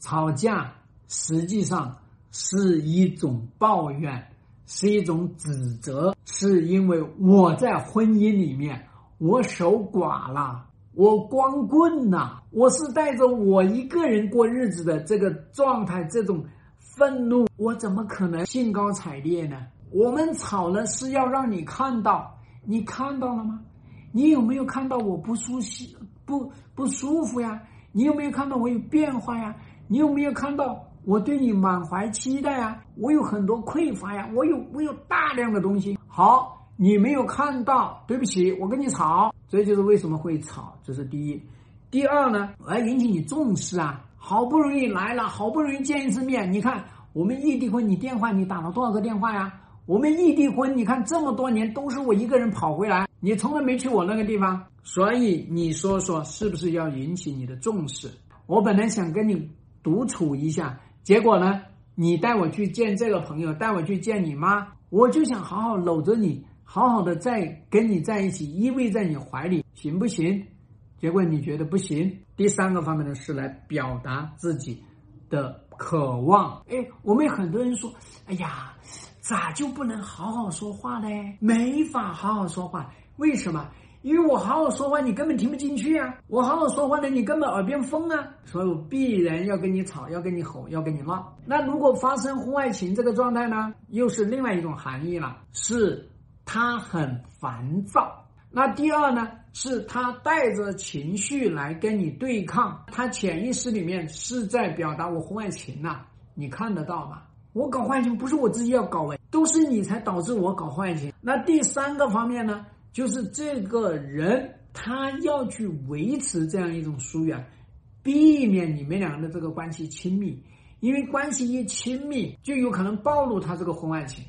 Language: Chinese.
吵架实际上是一种抱怨，是一种指责，是因为我在婚姻里面我守寡了，我光棍了，我是带着我一个人过日子的这个状态，这种愤怒，我怎么可能兴高采烈呢？我们吵了是要让你看到，你看到了吗？你有没有看到我不舒心、不不舒服呀？你有没有看到我有变化呀？你有没有看到我对你满怀期待啊？我有很多匮乏呀，我有我有大量的东西。好，你没有看到，对不起，我跟你吵，这就是为什么会吵，这是第一。第二呢，我要引起你重视啊！好不容易来了，好不容易见一次面，你看我们异地婚，你电话你打了多少个电话呀？我们异地婚，你看这么多年都是我一个人跑回来，你从来没去我那个地方，所以你说说是不是要引起你的重视？我本来想跟你独处一下，结果呢，你带我去见这个朋友，带我去见你妈，我就想好好搂着你，好好的在跟你在一起，依偎在你怀里，行不行？结果你觉得不行。第三个方面呢，是来表达自己的渴望。哎，我们很多人说，哎呀。咋就不能好好说话呢？没法好好说话，为什么？因为我好好说话，你根本听不进去啊！我好好说话呢，你根本耳边风啊！所以我必然要跟你吵，要跟你吼，要跟你闹。那如果发生婚外情这个状态呢，又是另外一种含义了，是他很烦躁。那第二呢，是他带着情绪来跟你对抗，他潜意识里面是在表达我婚外情呐，你看得到吗？我搞婚外情不是我自己要搞哎，都是你才导致我搞婚外情。那第三个方面呢，就是这个人他要去维持这样一种疏远，避免你们两个的这个关系亲密，因为关系一亲密，就有可能暴露他这个婚外情。